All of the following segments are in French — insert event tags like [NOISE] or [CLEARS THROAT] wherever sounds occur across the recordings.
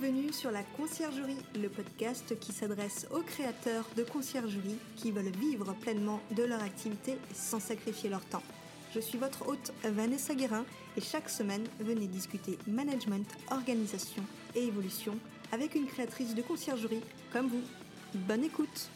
Bienvenue sur la Conciergerie, le podcast qui s'adresse aux créateurs de conciergerie qui veulent vivre pleinement de leur activité sans sacrifier leur temps. Je suis votre hôte Vanessa Guérin et chaque semaine, venez discuter management, organisation et évolution avec une créatrice de conciergerie comme vous. Bonne écoute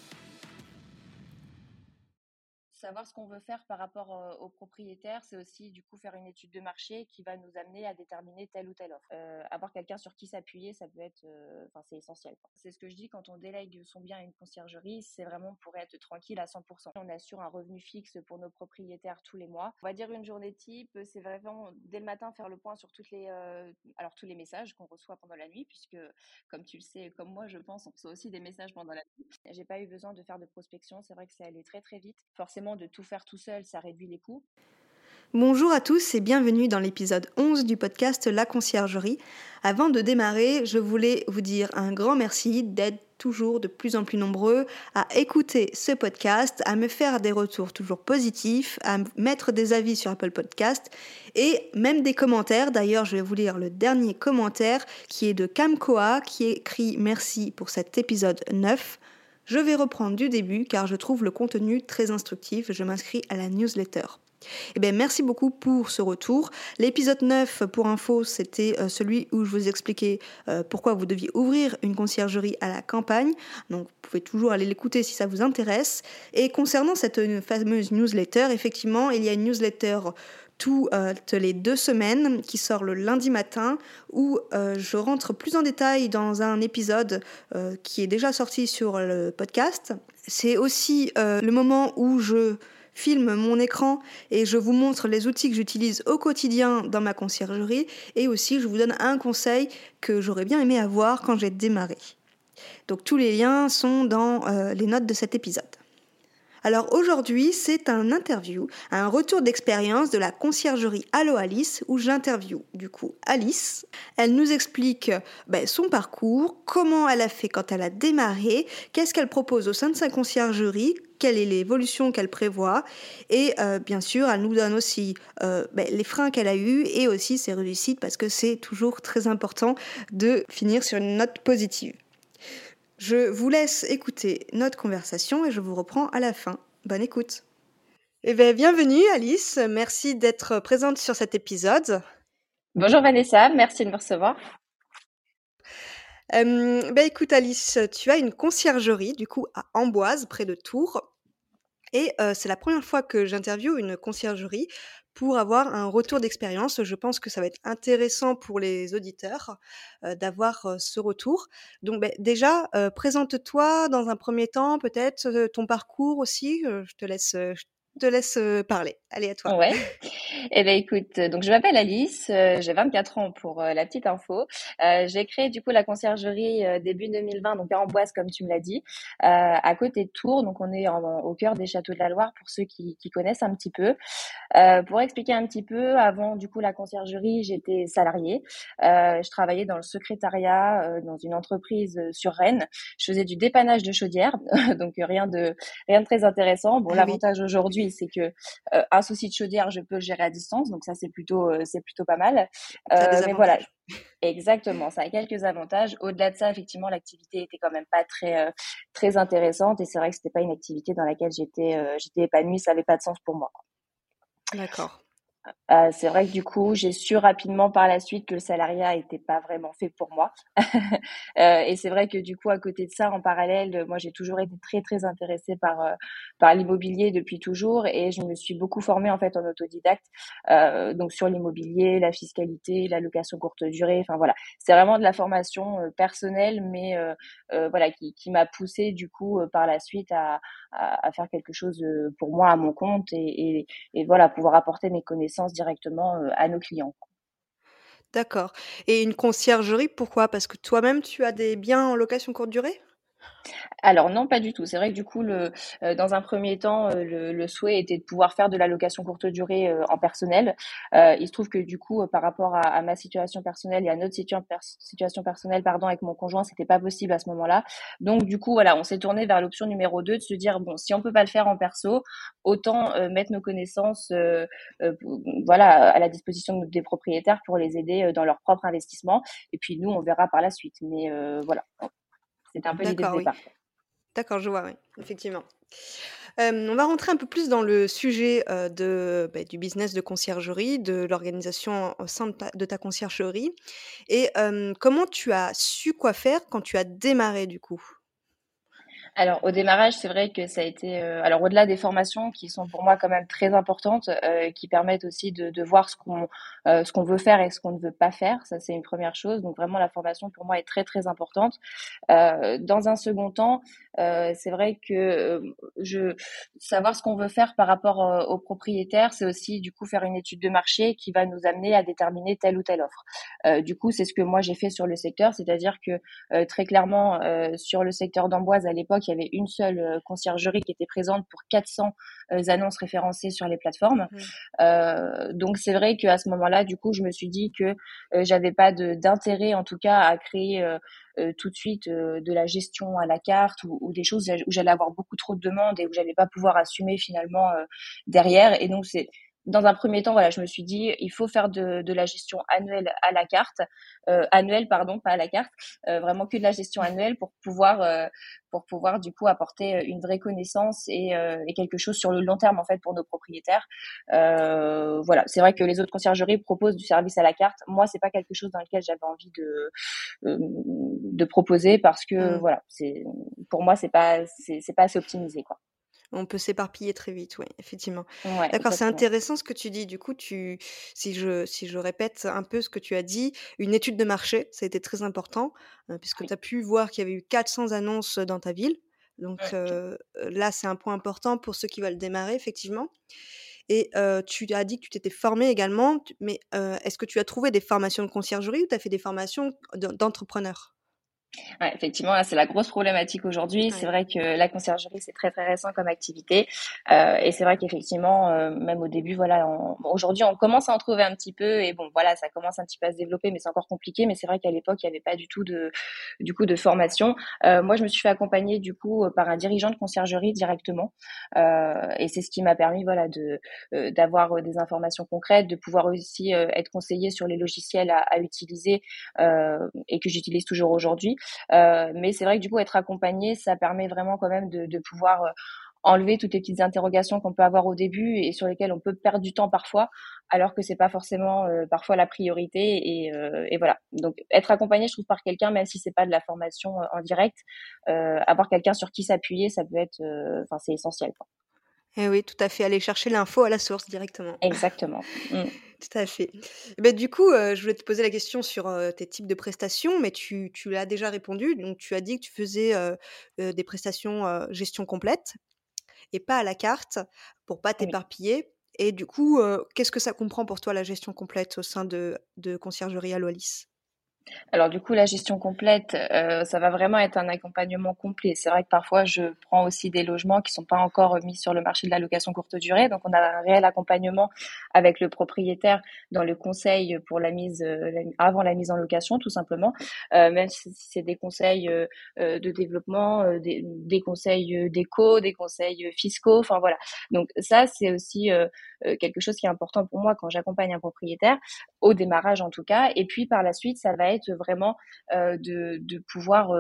savoir ce qu'on veut faire par rapport aux propriétaires, c'est aussi du coup faire une étude de marché qui va nous amener à déterminer telle ou telle offre. Avoir quelqu'un sur qui s'appuyer, ça peut être, enfin c'est essentiel. C'est ce que je dis quand on délègue son bien à une conciergerie, c'est vraiment pour être tranquille à 100%. On assure un revenu fixe pour nos propriétaires tous les mois. On va dire une journée type, c'est vraiment dès le matin faire le point sur les, alors tous les messages qu'on reçoit pendant la nuit, puisque comme tu le sais, comme moi je pense, on reçoit aussi des messages pendant la nuit. J'ai pas eu besoin de faire de prospection, c'est vrai que c'est allé très très vite. Forcément de tout faire tout seul, ça réduit les coûts. Bonjour à tous et bienvenue dans l'épisode 11 du podcast La Conciergerie. Avant de démarrer, je voulais vous dire un grand merci d'être toujours de plus en plus nombreux à écouter ce podcast, à me faire des retours toujours positifs, à mettre des avis sur Apple Podcast et même des commentaires. D'ailleurs, je vais vous lire le dernier commentaire qui est de Camcoa qui écrit merci pour cet épisode 9. Je vais reprendre du début car je trouve le contenu très instructif. Je m'inscris à la newsletter. Eh bien, merci beaucoup pour ce retour. L'épisode 9, pour info, c'était euh, celui où je vous expliquais euh, pourquoi vous deviez ouvrir une conciergerie à la campagne. Donc, vous pouvez toujours aller l'écouter si ça vous intéresse. Et concernant cette euh, fameuse newsletter, effectivement, il y a une newsletter toutes les deux semaines qui sort le lundi matin où euh, je rentre plus en détail dans un épisode euh, qui est déjà sorti sur le podcast. C'est aussi euh, le moment où je filme mon écran et je vous montre les outils que j'utilise au quotidien dans ma conciergerie et aussi je vous donne un conseil que j'aurais bien aimé avoir quand j'ai démarré. Donc tous les liens sont dans les notes de cet épisode. Alors aujourd'hui, c'est un interview, un retour d'expérience de la conciergerie Allo Alice où j'interview du coup Alice. Elle nous explique ben, son parcours, comment elle a fait quand elle a démarré, qu'est-ce qu'elle propose au sein de sa conciergerie, quelle est l'évolution qu'elle prévoit. Et euh, bien sûr, elle nous donne aussi euh, ben, les freins qu'elle a eus et aussi ses réussites parce que c'est toujours très important de finir sur une note positive. Je vous laisse écouter notre conversation et je vous reprends à la fin. Bonne écoute. Eh bien, bienvenue Alice, merci d'être présente sur cet épisode. Bonjour Vanessa, merci de me recevoir. Euh, ben écoute Alice, tu as une conciergerie du coup à Amboise, près de Tours. Et euh, c'est la première fois que j'interviewe une conciergerie pour avoir un retour d'expérience. Je pense que ça va être intéressant pour les auditeurs euh, d'avoir ce retour. Donc ben, déjà, euh, présente-toi dans un premier temps, peut-être ton parcours aussi. je te laisse, te laisse parler. Allez, à toi. Ouais. Eh ben écoute, donc je m'appelle Alice, j'ai 24 ans pour la petite info. j'ai créé du coup la conciergerie début 2020, donc à Amboise comme tu me l'as dit, à côté de Tours. Donc on est au cœur des châteaux de la Loire pour ceux qui, qui connaissent un petit peu. pour expliquer un petit peu, avant du coup la conciergerie, j'étais salariée. je travaillais dans le secrétariat dans une entreprise sur Rennes. Je faisais du dépannage de chaudières, [LAUGHS] donc rien de rien de très intéressant. Bon, ah l'avantage aujourd'hui c'est que euh, un souci de chaudière, je peux le gérer à distance, donc ça c'est plutôt euh, c'est plutôt pas mal. Euh, mais voilà, exactement, ça a quelques avantages. Au-delà de ça, effectivement, l'activité était quand même pas très très intéressante et c'est vrai que c'était pas une activité dans laquelle j'étais j'étais épanouie, ça avait pas de sens pour moi. D'accord. Euh, c'est vrai que du coup, j'ai su rapidement par la suite que le salariat n'était pas vraiment fait pour moi. [LAUGHS] euh, et c'est vrai que du coup, à côté de ça, en parallèle, moi, j'ai toujours été très très intéressée par euh, par l'immobilier depuis toujours, et je me suis beaucoup formée en fait en autodidacte, donc sur l'immobilier, la fiscalité, la location courte durée. Enfin voilà, c'est vraiment de la formation personnelle, mais voilà, qui, qui m'a poussée du coup par la suite à, à, à, faire quelque chose pour moi à mon compte et, et, et voilà pouvoir apporter mes connaissances directement euh, à nos clients. D'accord. Et une conciergerie, pourquoi? Parce que toi-même, tu as des biens en location courte durée? Alors non, pas du tout. C'est vrai que du coup, euh, dans un premier temps, euh, le, souhait était de pouvoir faire de la location courte durée euh, en personnel. il se trouve que du coup, par rapport à, ma situation personnelle et à notre situation, situation personnelle, pardon, avec mon conjoint, c'était pas possible à ce moment-là. Donc du coup, voilà, on s'est tourné vers l'option numéro 2 de se dire bon, si on peut pas le faire en perso, autant mettre nos connaissances, voilà, à la disposition des propriétaires pour les aider dans leur propre investissement. Et puis nous, on verra par la suite. Mais voilà, c'était un peu l'idée de départ. D'accord, je vois, oui, effectivement. on va rentrer un peu plus dans le sujet de, bah, du business de conciergerie, de l'organisation au sein de ta, conciergerie. Et comment tu as su quoi faire quand tu as démarré du coup? Alors au démarrage, c'est vrai que ça a été euh, alors au-delà des formations qui sont pour moi quand même très importantes, euh, qui permettent aussi de, de voir ce qu'on euh, ce qu'on veut faire et ce qu'on ne veut pas faire. Ça c'est une première chose. Donc vraiment la formation pour moi est très très importante. dans un second temps, c'est vrai que je savoir ce qu'on veut faire par rapport aux propriétaires, c'est aussi du coup faire une étude de marché qui va nous amener à déterminer telle ou telle offre. du coup, c'est ce que moi j'ai fait sur le secteur, c'est-à-dire que très clairement sur le secteur d'Amboise à l'époque il y avait une seule euh, conciergerie qui était présente pour 400 euh, annonces référencées sur les plateformes. Mmh. Euh, donc c'est vrai qu'à ce moment-là, du coup, je me suis dit que j'avais pas d'intérêt, en tout cas, à créer tout de suite de la gestion à la carte ou, ou des choses où j'allais avoir beaucoup trop de demandes et où j'allais pas pouvoir assumer finalement derrière. Et donc c'est dans un premier temps, voilà, je me suis dit, il faut faire de, de la gestion annuelle à la carte, euh, annuelle, pardon, pas à la carte, euh, vraiment que de la gestion annuelle pour pouvoir, euh, pour pouvoir du coup apporter une vraie connaissance et, euh, et, quelque chose sur le long terme en fait pour nos propriétaires. Euh, voilà, c'est vrai que les autres conciergeries proposent du service à la carte. Moi, c'est pas quelque chose dans lequel j'avais envie de de proposer parce que mmh. voilà, c'est pour moi c'est pas c'est pas assez optimisé quoi. On peut s'éparpiller très vite, oui, effectivement. D'accord, c'est intéressant ce que tu dis. Du coup, tu, si je, si je répète un peu ce que tu as dit, une étude de marché, ça a été très important, euh, puisque tu as pu voir qu'il y avait eu 400 annonces dans ta ville. Donc euh, là, c'est un point important pour ceux qui veulent démarrer, effectivement. Et euh, tu as dit que tu t'étais formé également, mais est-ce que tu as trouvé des formations de conciergerie ou tu as fait des formations d'entrepreneur Ouais, effectivement, c'est la grosse problématique aujourd'hui. C'est vrai que la conciergerie, c'est très très récent comme activité, euh, et c'est vrai qu'effectivement, euh, même au début, voilà, aujourd'hui, on commence à en trouver un petit peu, et bon, voilà, ça commence un petit peu à se développer, mais c'est encore compliqué. Mais c'est vrai qu'à l'époque, il n'y avait pas du tout de, du coup, de formation. Euh, moi, je me suis fait accompagner du coup par un dirigeant de conciergerie directement, euh, et c'est ce qui m'a permis, voilà, de euh, d'avoir des informations concrètes, de pouvoir aussi être conseillé sur les logiciels à, à utiliser et que j'utilise toujours aujourd'hui. Euh, mais c'est vrai que du coup, être accompagné, ça permet vraiment quand même de, pouvoir euh, enlever toutes les petites interrogations qu'on peut avoir au début et sur lesquelles on peut perdre du temps parfois, alors que c'est pas forcément euh, parfois la priorité. Et, voilà. Donc être accompagné, je trouve, par quelqu'un, même si c'est pas de la formation en direct, avoir quelqu'un sur qui s'appuyer, ça peut être, enfin, c'est essentiel. Quoi. Eh oui, tout à fait. Aller chercher l'info à la source directement. Exactement. [LAUGHS] Mmh. Tout à fait. Ben du coup, je voulais te poser la question sur tes types de prestations, mais tu, tu l'as déjà répondu. Donc, tu as dit que tu faisais des prestations gestion complète et pas à la carte pour pas t'éparpiller. Et du coup, qu'est-ce que ça comprend pour toi la gestion complète au sein de, de Conciergerie à Loalis alors du coup, la gestion complète, euh, ça va vraiment être un accompagnement complet. C'est vrai que parfois, je prends aussi des logements qui sont pas encore mis sur le marché de la location courte durée. Donc, on a un réel accompagnement avec le propriétaire dans le conseil pour la mise euh, avant la mise en location, tout simplement. Euh, même si c'est des conseils de développement, des, des, conseils d'éco, des conseils fiscaux. Enfin voilà. Donc ça, c'est aussi quelque chose qui est important pour moi quand j'accompagne un propriétaire au démarrage en tout cas. Et puis par la suite, ça va être vraiment euh, de, de, pouvoir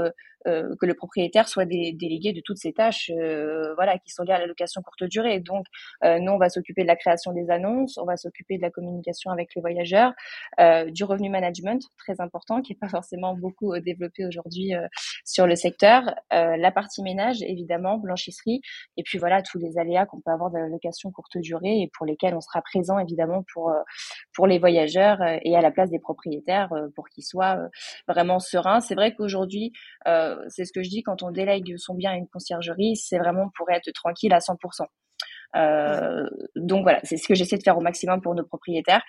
euh, euh, que le propriétaire soit délégué de toutes ces tâches, euh, voilà, qui sont liées à la location courte durée. Donc, euh, nous, on va s'occuper de la création des annonces, on va s'occuper de la communication avec les voyageurs, du revenu management, très important, qui n'est pas forcément beaucoup développé aujourd'hui sur le secteur, la partie ménage, évidemment, blanchisserie, et puis voilà tous les aléas qu'on peut avoir de la location courte durée et pour lesquels on sera présent évidemment pour pour les voyageurs et à la place des propriétaires pour qu'ils soient vraiment sereins. C'est vrai qu'aujourd'hui c'est ce que je dis quand on délègue son bien à une conciergerie, c'est vraiment pour être tranquille à 100%. Donc voilà, c'est ce que j'essaie de faire au maximum pour nos propriétaires.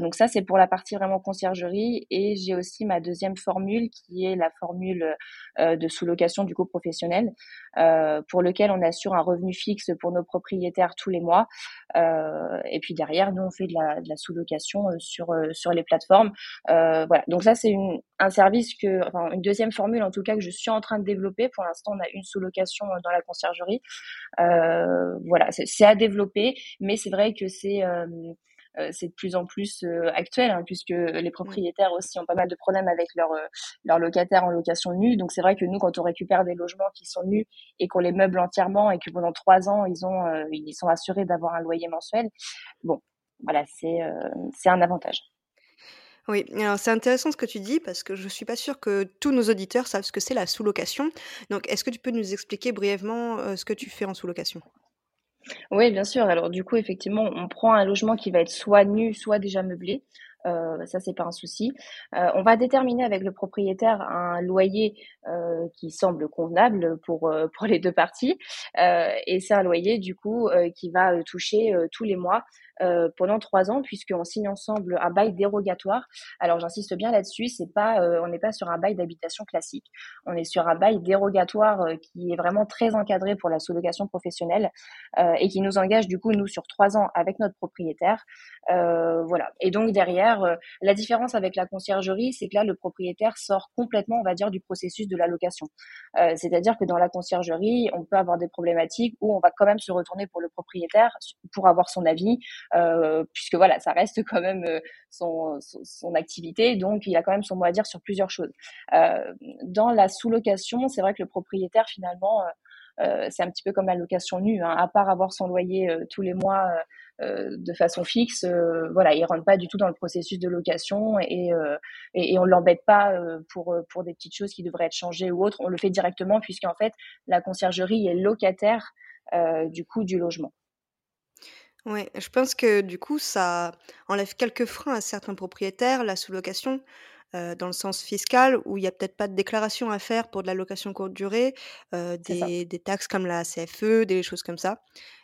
donc ça, c'est pour la partie vraiment conciergerie. Et j'ai aussi ma deuxième formule qui est la formule de sous-location du coup professionnel, pour lequel on assure un revenu fixe pour nos propriétaires tous les mois. et puis derrière, nous, on fait de la, de la sous-location sur, sur les plateformes. voilà, donc ça, c'est un service que, enfin, une deuxième formule en tout cas que je suis en train de développer. Pour l'instant, on a une sous-location dans la conciergerie. voilà, à développer, mais c'est vrai que c'est euh, c'est de plus en plus euh, actuel, hein, puisque les propriétaires aussi ont pas mal de problèmes avec leurs leur euh, locataires en location nue. Donc c'est vrai que nous, quand on récupère des logements qui sont nus et qu'on les meuble entièrement et que pendant trois ans ils ont ils sont assurés d'avoir un loyer mensuel, bon, voilà, c'est c'est un avantage. Oui, alors c'est intéressant ce que tu dis parce que je suis pas sûre que tous nos auditeurs savent ce que c'est la sous-location. Donc, est-ce que tu peux nous expliquer brièvement ce que tu fais en sous-location? Oui, bien sûr. Alors du coup, effectivement, on prend un logement qui va être soit nu, soit déjà meublé. Euh, ça, c'est pas un souci. Euh, on va déterminer avec le propriétaire un loyer euh, qui semble convenable pour euh, pour les deux parties, et c'est un loyer du coup qui va toucher tous les mois euh, pendant trois ans, puisqu'on signe ensemble un bail dérogatoire. Alors j'insiste bien là-dessus, c'est pas, euh, on n'est pas sur un bail d'habitation classique, on est sur un bail dérogatoire euh, qui est vraiment très encadré pour la sous-location professionnelle et qui nous engage du coup nous sur trois ans avec notre propriétaire. voilà. Et donc derrière, la différence avec la conciergerie, c'est que là le propriétaire sort complètement, on va dire, du processus de la location. C'est-à-dire que dans la conciergerie, on peut avoir des problématiques où on va quand même se retourner pour le propriétaire pour avoir son avis, euh, puisque voilà, ça reste quand même euh, son, activité, donc il a quand même son mot à dire sur plusieurs choses. Euh, dans la sous-location, c'est vrai que le propriétaire finalement euh, c'est un petit peu comme la location nue, hein. à part avoir son loyer tous les mois euh, de façon fixe, voilà, il rentre pas du tout dans le processus de location et, et, et on l'embête pas pour des petites choses qui devraient être changées ou autres. On le fait directement puisqu'en fait la conciergerie est locataire du coût du logement. Ouais, je pense que du coup, ça enlève quelques freins à certains propriétaires, la sous-location, euh, dans le sens fiscal, où il y a peut-être pas de déclaration à faire pour de la location courte durée, euh, des, des taxes comme la CFE, des choses comme ça.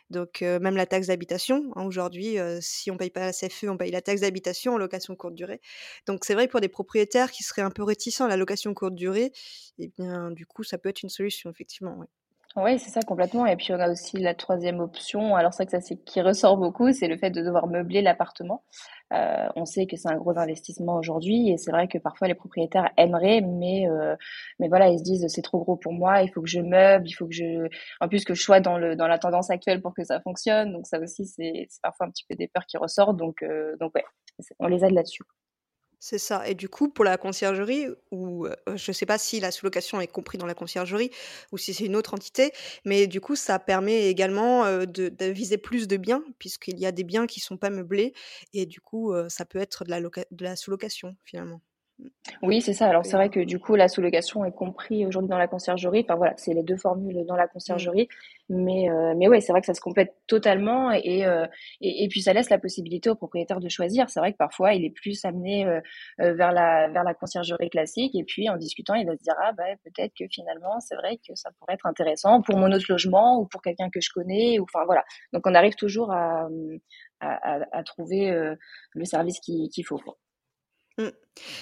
Donc, euh, même la taxe d'habitation, hein, aujourd'hui, si on paye pas la CFE, on paye la taxe d'habitation en location courte durée. Donc, c'est vrai que pour des propriétaires qui seraient un peu réticents à la location courte durée, eh bien, du coup, ça peut être une solution, effectivement. Ouais. Oui, c'est ça complètement. Et puis on a aussi la troisième option. Alors c'est que ça c'est qui ressort beaucoup, c'est le fait de devoir meubler l'appartement. Euh, on sait que c'est un gros investissement aujourd'hui et c'est vrai que parfois les propriétaires aimeraient, mais euh, mais voilà ils se disent c'est trop gros pour moi, il faut que je meuble, il faut que je, en plus que je sois dans le dans la tendance actuelle pour que ça fonctionne. Donc ça aussi c'est parfois un petit peu des peurs qui ressortent. Donc euh, donc ouais, on les aide là-dessus. C'est ça et du coup, pour la conciergerie ou je ne sais pas si la sous-location est compris dans la conciergerie ou si c'est une autre entité, mais du coup, ça permet également, de viser plus de biens puisqu'il y a des biens qui sont pas meublés et du coup, ça peut être de la sous-location, finalement. Oui, c'est ça. Alors c'est vrai que du coup, la sous-location est compris aujourd'hui dans la conciergerie. Enfin voilà, c'est les deux formules dans la conciergerie. Mais euh, mais ouais, c'est vrai que ça se complète totalement et, euh, et, et puis ça laisse la possibilité au propriétaire de choisir. C'est vrai que parfois il est plus amené euh, vers la vers la conciergerie classique et puis en discutant, il va se dire ah bah peut-être que finalement c'est vrai que ça pourrait être intéressant pour mon autre logement ou pour quelqu'un que je connais ou enfin voilà. Donc on arrive toujours à à, à, trouver le service qu'il faut. Mmh.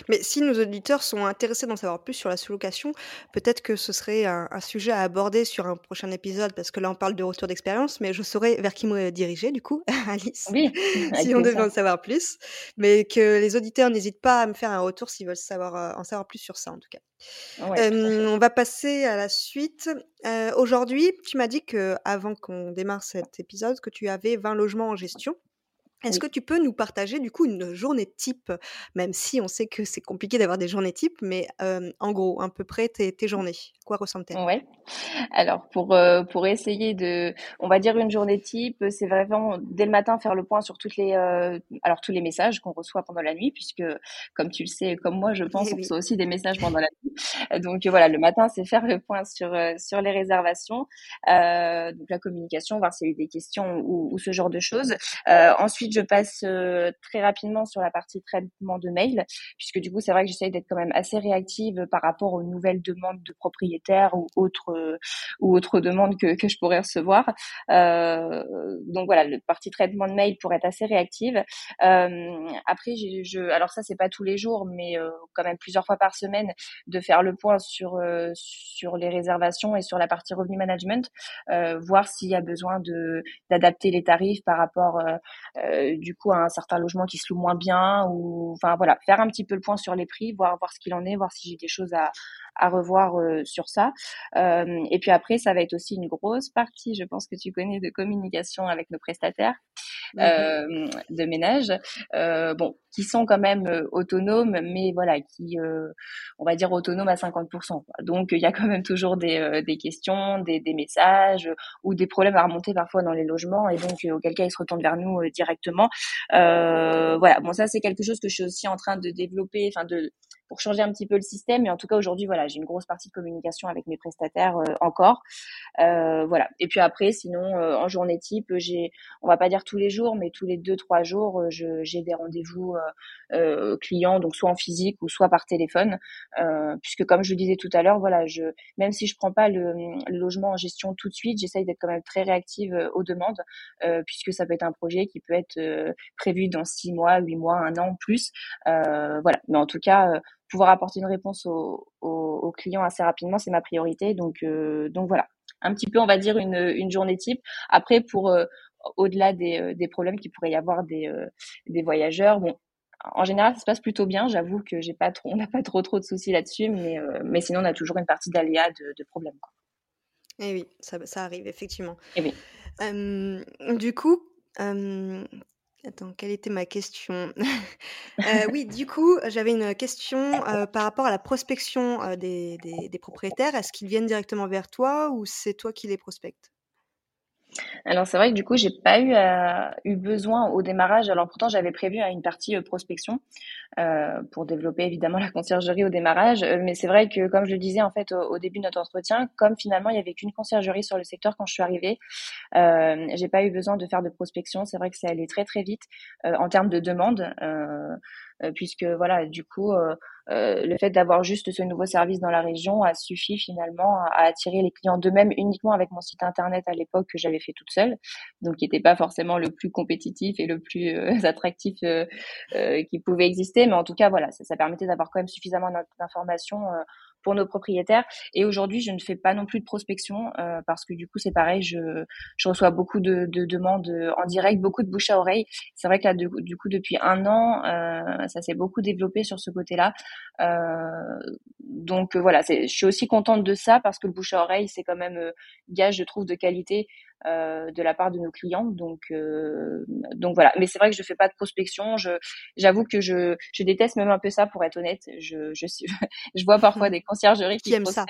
Mais si nos auditeurs sont intéressés d'en savoir plus sur la sous-location, peut-être que ce serait un, sujet à aborder sur un prochain épisode, parce que là on parle de retour d'expérience, mais je saurais vers qui me diriger du coup, [LAUGHS] Alice, oui, [LAUGHS] si on devait en savoir plus. Mais que les auditeurs n'hésitent pas à me faire un retour s'ils veulent savoir, euh, en savoir plus sur ça en tout cas. on va passer à la suite. Euh, aujourd'hui, tu m'as dit que avant qu'on démarre cet épisode, que tu avais 20 logements en gestion. Est-ce que tu peux nous partager du coup une journée type, même si on sait que c'est compliqué d'avoir des journées types, mais en gros, à peu près tes, tes journées, quoi ressemblent-elles Ouais. Alors pour pour essayer de, on va dire une journée type, c'est vraiment dès le matin faire le point sur toutes les, alors tous les messages qu'on reçoit pendant la nuit, puisque comme tu le sais, comme moi, je pense, eh on reçoit aussi des messages pendant la nuit. Donc voilà, le matin, c'est faire le point sur sur les réservations, donc la communication, voir s'il y a eu des questions ou, ou ce genre de choses. ensuite je passe très rapidement sur la partie traitement de mail, puisque du coup, c'est vrai que j'essaye d'être quand même assez réactive par rapport aux nouvelles demandes de propriétaires ou autres ou autres demandes que, que je pourrais recevoir. donc voilà, la partie traitement de mail pour être assez réactive. après, alors ça, c'est pas tous les jours, mais quand même plusieurs fois par semaine, de faire le point sur sur les réservations et sur la partie revenu management, voir s'il y a besoin de d'adapter les tarifs par rapport du coup à un certain logement qui se loue moins bien ou enfin voilà faire un petit peu le point sur les prix voir voir ce qu'il en est voir si j'ai des choses à à revoir euh, sur ça. Euh, et puis après, ça va être aussi une grosse partie, je pense que tu connais, de communication avec nos prestataires. Euh, de ménage, euh, bon, qui sont quand même autonomes, mais voilà, qui, on va dire autonomes à 50%. Donc il y a quand même toujours des, des questions, des, des, messages ou des problèmes à remonter parfois dans les logements, et donc auquel cas ils se retournent vers nous directement. voilà, bon ça c'est quelque chose que je suis aussi en train de développer, enfin de pour changer un petit peu le système. Mais en tout cas, aujourd'hui, voilà, j'ai une grosse partie de communication avec mes prestataires euh, encore. Euh, voilà. Et puis après, sinon, euh, en journée type, j'ai, on va pas dire tous les jours, mais tous les deux, trois jours, j'ai des rendez-vous clients, donc soit en physique ou soit par téléphone. puisque comme je le disais tout à l'heure, voilà, je, même si je prends pas le, le logement en gestion tout de suite, j'essaye d'être quand même très réactive aux demandes, puisque ça peut être un projet qui peut être prévu dans six mois, huit mois, un an plus. voilà. Mais en tout cas, pouvoir apporter une réponse aux, aux, clients assez rapidement, c'est ma priorité. Donc, euh, donc voilà, un petit peu, on va dire une, une journée type. Après, pour euh, au-delà des, euh, des, problèmes qu'il pourrait y avoir des, des voyageurs, bon, en général, ça se passe plutôt bien. J'avoue que j'ai pas trop, on n'a pas trop trop de soucis là-dessus, mais, mais sinon, on a toujours une partie d'aléas de, de problèmes. Quoi. Et eh oui, ça, ça arrive effectivement. Et eh oui. du coup, Attends, quelle était ma question? [LAUGHS] Euh, oui, du coup, j'avais une question, euh, par rapport à la prospection, euh, des des propriétaires. Est-ce qu'ils viennent directement vers toi ou c'est toi qui les prospectes? Alors c'est vrai que du coup j'ai pas eu euh, eu besoin au démarrage. Alors pourtant j'avais prévu hein, une partie euh, prospection euh, pour développer évidemment [LAUGHS] la conciergerie au démarrage. mais c'est vrai que comme je le disais en fait au, début de notre entretien, comme finalement il y avait qu'une conciergerie sur le secteur quand je suis arrivée, j'ai pas eu besoin de faire de prospection. C'est vrai que c'est allé très très vite en termes de demande. Euh, puisque voilà, du coup, euh, euh, le fait d'avoir juste ce nouveau service dans la région a suffi finalement à, attirer les clients d'eux-mêmes uniquement avec mon site internet à l'époque que j'avais fait toute seule, donc qui n'était pas forcément le plus compétitif et le plus [LAUGHS] attractif qui pouvait exister, mais en tout cas voilà, ça, ça permettait d'avoir quand même suffisamment d'informations pour nos propriétaires. Et aujourd'hui, je ne fais pas non plus de prospection euh, parce que du coup, c'est pareil, je, je reçois beaucoup de, de, demandes en direct, beaucoup de bouche à oreille. C'est vrai que là, du, coup, depuis un an, euh, ça s'est beaucoup développé sur ce côté-là. Euh, donc voilà, je suis aussi contente de ça parce que le bouche à oreille, c'est quand même gage, je trouve, de qualité. Euh, de la part de nos clients. Donc, euh, donc voilà. Mais c'est vrai que je fais pas de prospection. Je, j'avoue que je, je déteste même un peu ça, pour être honnête. Je, je, [LAUGHS] je vois parfois [LAUGHS] des conciergeries qui, aiment ça,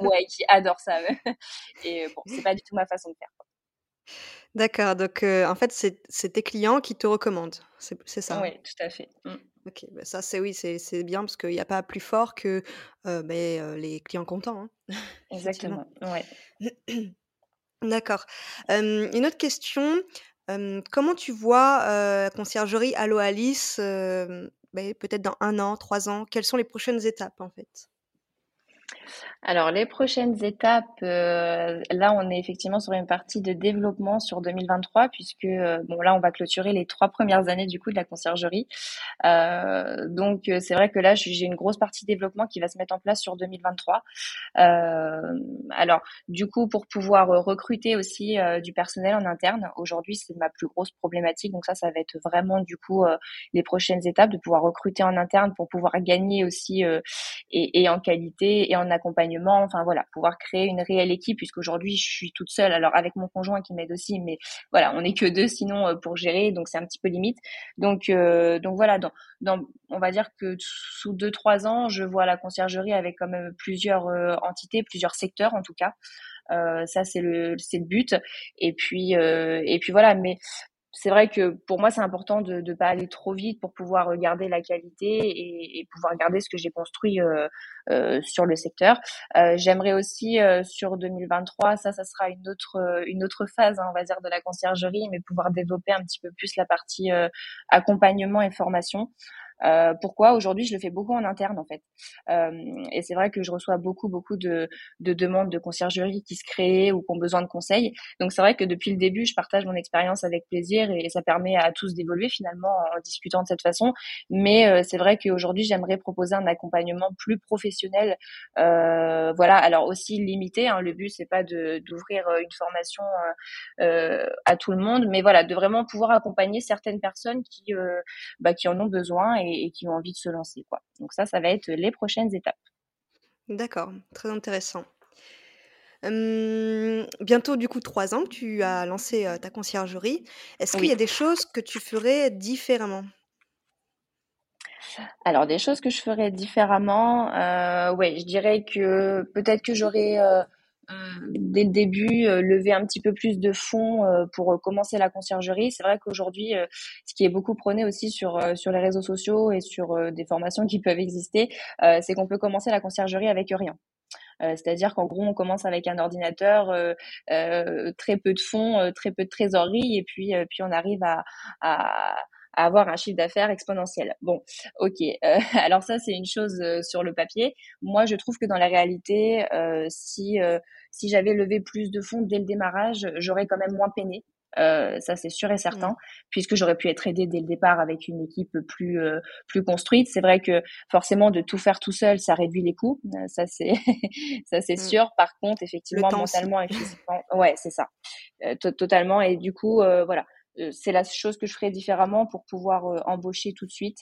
ouais, qui adorent ça. [LAUGHS] Et bon, c'est pas du tout ma façon de faire. D'accord. Donc, euh, en fait, c'est, c'est tes clients qui te recommandent. C'est, c'est ça. Oui, tout à fait. Mmh. Ok, bah ça c'est oui, c'est, c'est bien parce qu'il n'y a pas plus fort que euh, ben, les clients contents. Hein, Exactement. Ouais. [CLEARS THROAT] D'accord. une autre question, comment tu vois, la conciergerie Allo Alice, beh, peut-être dans un an, trois ans? Quelles sont les prochaines étapes, en fait? Alors les prochaines étapes, euh, là on est effectivement sur une partie de développement sur 2023 puisque euh, bon là on va clôturer les trois premières années du coup de la conciergerie. Euh, donc c'est vrai que là j'ai une grosse partie développement qui va se mettre en place sur 2023. alors du coup pour pouvoir recruter aussi du personnel en interne, aujourd'hui c'est ma plus grosse problématique. Donc ça ça va être vraiment du coup les prochaines étapes de pouvoir recruter en interne pour pouvoir gagner aussi et, et en qualité et en accompagnement, enfin voilà, pouvoir créer une réelle équipe puisqu'aujourd'hui je suis toute seule, alors avec mon conjoint qui m'aide aussi, mais voilà, on n'est que deux sinon euh, pour gérer, donc c'est un petit peu limite. Donc euh, voilà, on va dire que sous deux trois ans, je vois la conciergerie avec quand même plusieurs euh, entités, plusieurs secteurs en tout cas. ça c'est le c'est le but et puis et puis voilà mais c'est vrai que pour moi, c'est important de ne pas aller trop vite pour pouvoir garder la qualité et, pouvoir garder ce que j'ai construit euh, euh, sur le secteur. Euh, J'aimerais aussi euh, sur 2023, ça, ça sera une autre une autre phase, hein, on va dire, de la conciergerie, mais pouvoir développer un petit peu plus la partie euh, accompagnement et formation. Euh, pourquoi aujourd'hui je le fais beaucoup en interne en fait. Euh, et c'est vrai que je reçois beaucoup beaucoup de, de, demandes de conciergerie qui se créent ou qui ont besoin de conseils. Donc c'est vrai que depuis le début je partage mon expérience avec plaisir et, ça permet à tous d'évoluer finalement en discutant de cette façon. Mais euh, c'est vrai qu'aujourd'hui j'aimerais proposer un accompagnement plus professionnel euh, voilà. Alors aussi limité hein, le but c'est pas d'ouvrir euh, une formation à tout le monde mais voilà de vraiment pouvoir accompagner certaines personnes qui bah, qui en ont besoin et, qui ont envie de se lancer. Quoi. Donc ça, ça va être les prochaines étapes. D'accord, très intéressant. bientôt du coup trois ans que tu as lancé ta conciergerie. Est-ce qu'il y a des choses que tu ferais différemment? Alors des choses que je ferais différemment, euh, ouais, je dirais que peut-être que j'aurais euh, euh, dès le début euh, lever un petit peu plus de fonds euh, pour commencer la conciergerie. C'est vrai qu'aujourd'hui, ce qui est beaucoup prôné aussi sur sur les réseaux sociaux et sur des formations qui peuvent exister, c'est qu'on peut commencer la conciergerie avec rien. C'est-à-dire qu'en gros, on commence avec un ordinateur, euh, très peu de fonds, très peu de trésorerie, et puis, puis on arrive à, à, à avoir un chiffre d'affaires exponentiel. Bon, ok. Euh, [LAUGHS] alors ça, c'est une chose euh, sur le papier. Moi, je trouve que dans la réalité, euh, si si j'avais levé plus de fonds dès le démarrage, j'aurais quand même moins peiné. ça c'est sûr et certain, puisque j'aurais pu être aidée dès le départ avec une équipe plus plus construite. C'est vrai que forcément de tout faire tout seul, ça réduit les coûts, ça c'est [LAUGHS] ça c'est mmh. sûr. Par contre, effectivement, mentalement et [LAUGHS] physiquement, ouais, c'est ça, totalement. Et du coup, voilà, c'est la chose que je ferais différemment pour pouvoir euh, embaucher tout de suite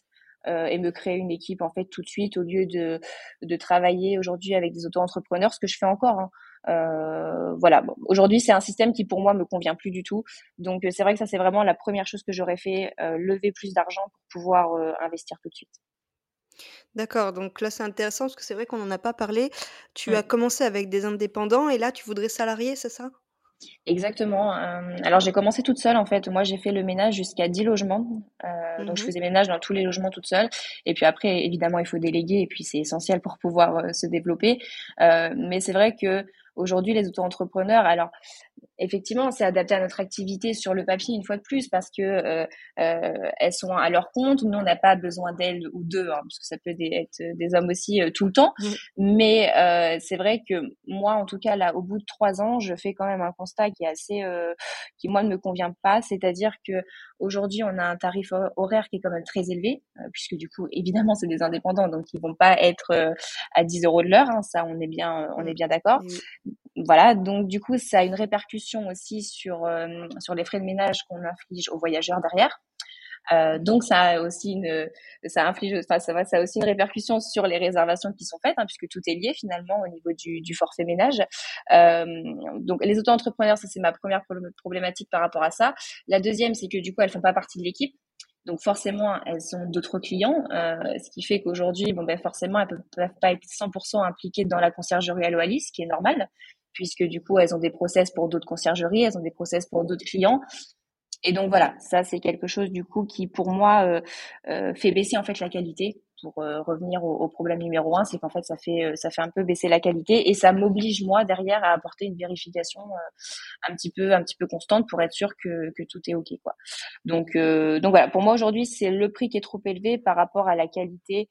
euh, et me créer une équipe en fait tout de suite au lieu de, de travailler aujourd'hui avec des auto-entrepreneurs, ce que je fais encore. Hein. Euh, voilà, bon, aujourd'hui c'est un système qui pour moi me convient plus du tout. Donc c'est vrai que ça c'est vraiment la première chose que j'aurais fait, euh, lever plus d'argent pour pouvoir euh, investir tout de suite. D'accord, donc là c'est intéressant parce que c'est vrai qu'on n'en a pas parlé. Tu as commencé avec des indépendants et là tu voudrais salarier, c'est ça? Exactement. Euh, alors j'ai commencé toute seule en fait. Moi j'ai fait le ménage jusqu'à 10 logements. Euh, donc je mmh faisais ménage dans tous les logements toute seule. Et puis après évidemment il faut déléguer et puis c'est essentiel pour pouvoir euh, se développer. mais c'est vrai que aujourd'hui les auto-entrepreneurs, alors effectivement, c'est adapté à notre activité sur le papier une fois de plus parce que euh, euh, elles sont à leur compte. Nous, on n'a pas besoin d'elles ou d'eux, hein, parce que ça peut être des hommes aussi euh, tout le temps. Mais euh, c'est vrai que moi, en tout cas, là, au bout de trois ans, je fais quand même un constat qui est assez, euh, qui moi ne me convient pas. C'est-à-dire que aujourd'hui, on a un tarif horaire qui est quand même très élevé, puisque du coup, évidemment, c'est des indépendants, donc ils vont pas être à 10 euros de l'heure. Hein, ça, on est bien, on est bien d'accord. Voilà, donc du coup, ça a une répercussion aussi sur euh, sur les frais de ménage qu'on inflige aux voyageurs derrière. Euh, donc ça a aussi une ça inflige enfin ça va ça a aussi une répercussion sur les réservations qui sont faites hein, puisque tout est lié finalement au niveau du, forfait ménage. Euh, donc les auto-entrepreneurs ça c'est ma première problématique par rapport à ça. La deuxième c'est que du coup elles font pas partie de l'équipe. Donc forcément, elles ont d'autres clients, ce qui fait qu'aujourd'hui, bon ben forcément, elles peuvent, peuvent pas être 100% impliquées dans la conciergerie à l'Oalis, ce qui est normal puisque du coup, elles ont des process pour d'autres conciergeries, elles ont des process pour d'autres clients. Et donc voilà, ça c'est quelque chose du coup qui pour moi euh, euh, fait baisser en fait la qualité. Pour euh, revenir au, problème numéro un, c'est qu'en fait ça fait ça fait un peu baisser la qualité et ça m'oblige moi derrière à apporter une vérification un petit peu un petit peu constante pour être sûr que, que tout est ok quoi. Donc donc voilà, pour moi aujourd'hui c'est le prix qui est trop élevé par rapport à la qualité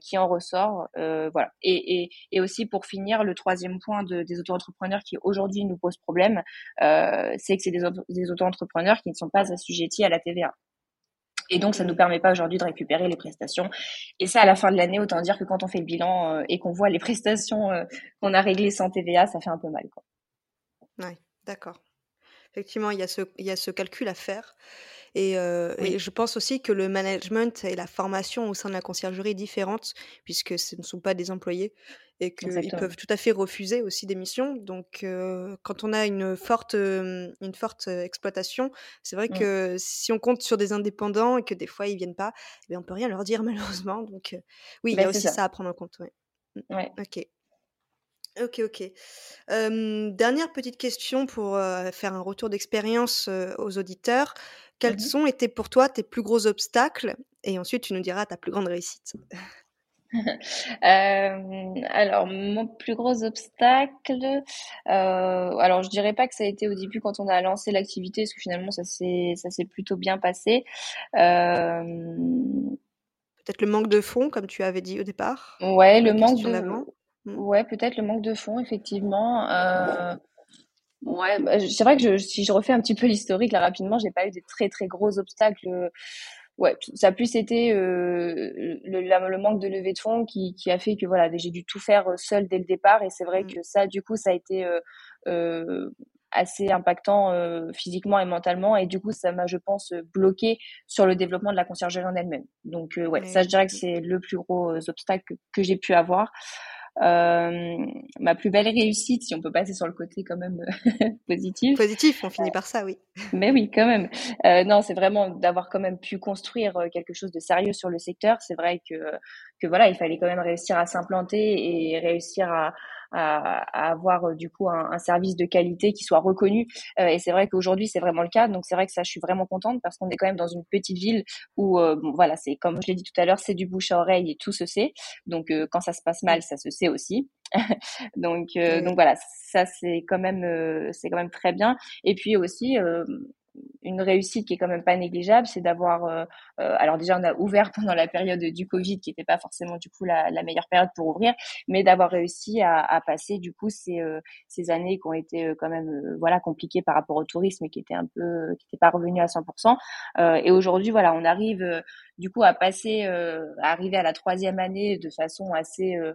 qui en ressort. Euh, voilà. Et, aussi pour finir, le troisième point de, des auto-entrepreneurs qui aujourd'hui nous pose problème, euh, c'est que c'est des, des auto-entrepreneurs qui ne sont pas assujettis à la TVA. Et donc, ça ne nous permet pas aujourd'hui de récupérer les prestations. Et ça, à la fin de l'année, autant dire que quand on fait le bilan euh, et qu'on voit les prestations euh, qu'on a réglées sans TVA, ça fait un peu mal. Oui, d'accord. Effectivement, il y a ce calcul à faire. Et, je pense aussi que le management et la formation au sein de la conciergerie est différente, puisque ce ne sont pas des employés et qu'ils peuvent tout à fait refuser aussi des missions. Donc, quand on a une forte, une forte exploitation, c'est vrai mmh. que si on compte sur des indépendants et que des fois ils viennent pas, eh bien, on peut rien leur dire [LAUGHS] malheureusement. Donc, oui, il y a bah, aussi ça. à prendre en compte. Ouais. Mmh. ouais. Ok. Ok, ok. dernière petite question pour faire un retour d'expérience aux auditeurs. Quels Mmh sont été pour toi tes plus gros obstacles Et ensuite, tu nous diras ta plus grande réussite? [LAUGHS] alors mon plus gros obstacle, alors je dirais pas que ça a été au début quand on a lancé l'activité, parce que finalement ça s'est ça s'est plutôt bien passé. Peut-être le manque de fonds, comme tu avais dit au départ? Ouais, le manque de? Mmh. ouais, peut-être le manque de fonds effectivement, Ouais, bah, c'est vrai que je, si je refais un petit peu l'historique là rapidement, j'ai pas eu des très très gros obstacles. Ouais, ça a plus été euh, le, le, manque de levée de fonds qui, qui a fait que voilà, j'ai dû tout faire seul dès le départ et c'est vrai mmh. que ça, du coup, ça a été euh, euh, assez impactant euh, physiquement et mentalement et du coup, ça m'a, je pense, bloqué sur le développement de la conciergerie en elle-même. Donc euh, ouais, ça, je dirais que c'est le plus gros obstacle que, que j'ai pu avoir. Euh, ma plus belle réussite, si on peut passer sur le côté quand même [LAUGHS] positif. Positif, on finit par ça, oui. Mais oui, quand même. Euh, non, c'est vraiment d'avoir quand même pu construire euh, quelque chose de sérieux sur le secteur. C'est vrai que que voilà, il fallait quand même réussir à s'implanter et réussir à, à, avoir euh, du coup un, un, service de qualité qui soit reconnu. Euh, et c'est vrai qu'aujourd'hui c'est vraiment le cas. Donc c'est vrai que ça, je suis vraiment contente parce qu'on est quand même dans une petite ville où euh, bon, voilà, c'est comme je l'ai dit tout à l'heure, c'est du bouche à oreille et tout se sait. Donc quand ça se passe mal, ça se sait aussi. [LAUGHS] donc donc voilà, ça c'est quand même c'est quand même très bien. Et puis aussi une réussite qui est quand même pas négligeable, c'est d'avoir. Euh, euh, alors déjà, on a ouvert pendant la période du Covid, qui n'était pas forcément du coup la, la, meilleure période pour ouvrir, mais d'avoir réussi à, à, passer du coup ces, euh, ces années qui ont été euh, quand même voilà compliquées par rapport au tourisme et qui étaient un peu, qui n'étaient pas revenus à 100%. et aujourd'hui, voilà, on arrive du coup à passer, à arriver à la troisième année de façon assez, alors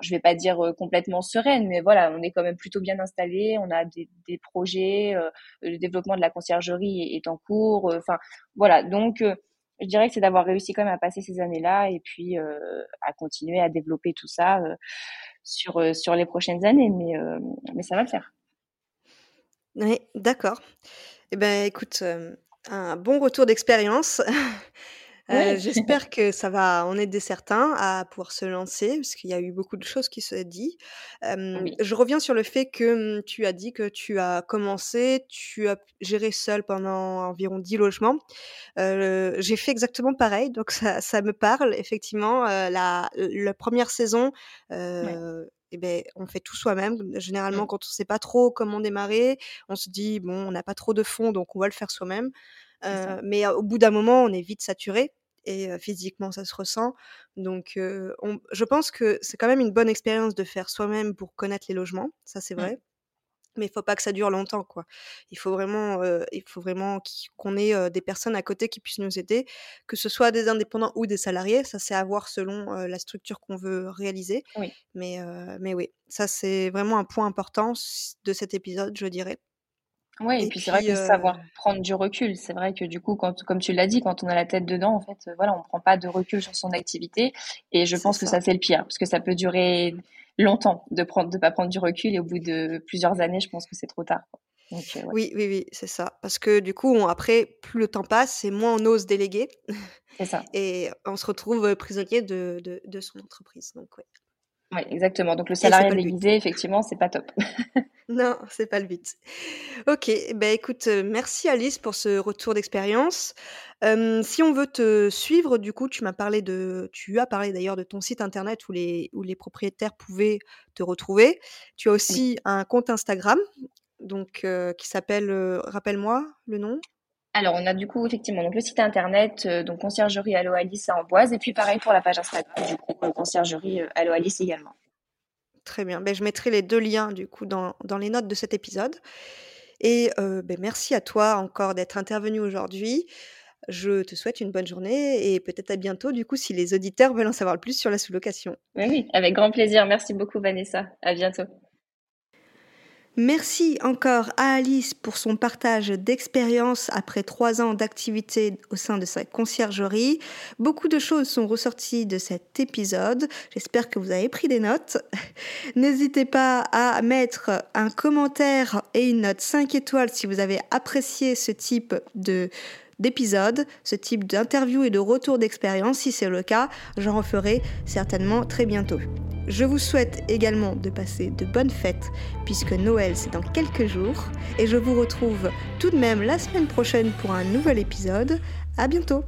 je vais pas dire complètement sereine, mais voilà, on est quand même plutôt bien installé, on a des, projets, le développement de la conciergerie est, en cours. Euh, enfin, voilà. Donc, euh, je dirais que c'est d'avoir réussi quand même à passer ces années-là et puis euh, à continuer à développer tout ça sur, sur les prochaines années. Mais, mais ça va le faire. Oui, d'accord. Eh ben, écoute, un bon retour d'expérience. [LAUGHS] [LAUGHS] j'espère que ça va en aider certains à pouvoir se lancer, parce qu'il y a eu beaucoup de choses qui se dit. je reviens sur le fait que, mmh, tu as dit que tu as commencé, tu as géré seul pendant environ 10 logements. j'ai fait exactement pareil, donc ça ça me parle effectivement, la la première saison, et ben, on fait tout soi-même. Généralement, mmh. quand on sait pas trop comment démarrer, on se dit: «Bon, on n'a pas trop de fonds, donc on va le faire soi-même». mais au bout d'un moment, on est vite saturé et physiquement, ça se ressent. Donc, on je pense que c'est quand même une bonne expérience de faire soi-même pour connaître les logements, ça c'est mmh. vrai. Mais il faut pas que ça dure longtemps, quoi. Il faut vraiment, il faut vraiment qu'on ait, des personnes à côté qui puissent nous aider, que ce soit des indépendants ou des salariés, ça c'est à voir selon, la structure qu'on veut réaliser. Oui. Mais, mais oui, ça c'est vraiment un point important de cet épisode, je dirais. Oui, et, puis, c'est vrai que savoir prendre du recul, c'est vrai que du coup, quand, comme tu l'as dit, quand on a la tête dedans, en fait, voilà, on prend pas de recul sur son activité, et je pense que ça c'est le pire, parce que ça peut durer longtemps de prendre, de pas prendre du recul, et au bout de plusieurs années, je pense que c'est trop tard. Donc, Oui, oui, oui, c'est ça. Parce que du coup, on, après, plus le temps passe, et moins on ose déléguer. C'est ça. [LAUGHS] et on se retrouve prisonnier de, de, de son entreprise. Donc, ouais. Oui, exactement. Donc le salariat déguisé, effectivement, c'est pas top. [LAUGHS] non, c'est pas le but. Ok, ben écoute, euh, merci Alice pour ce retour d'expérience. si on veut te suivre, du coup, tu m'as parlé de, tu as parlé d'ailleurs de ton site internet où les, où les propriétaires pouvaient te retrouver. Tu as aussi un compte Instagram, donc euh, qui s'appelle, euh, rappelle-moi le nom. Alors, on a du coup effectivement donc le site internet, euh, donc conciergerie Allo Alice à Amboise, et puis pareil pour la page Instagram, du coup euh, conciergerie euh, Allo Alice également. Très bien. Ben, je mettrai les deux liens du coup dans, dans les notes de cet épisode. Et ben, merci à toi encore d'être intervenu aujourd'hui. Je te souhaite une bonne journée et peut-être à bientôt du coup si les auditeurs veulent en savoir plus sur la sous-location. Oui, oui, avec grand plaisir. Merci beaucoup Vanessa. À bientôt. Merci encore à Alice pour son partage d'expérience après trois ans d'activité au sein de sa conciergerie. Beaucoup de choses sont ressorties de cet épisode. J'espère que vous avez pris des notes. [LAUGHS] N'hésitez pas à mettre un commentaire et une note 5 étoiles si vous avez apprécié ce type de d'épisode, ce type d'interview et de retour d'expérience. Si c'est le cas, j'en referai certainement très bientôt. Je vous souhaite également de passer de bonnes fêtes puisque Noël c'est dans quelques jours et je vous retrouve tout de même la semaine prochaine pour un nouvel épisode. À bientôt.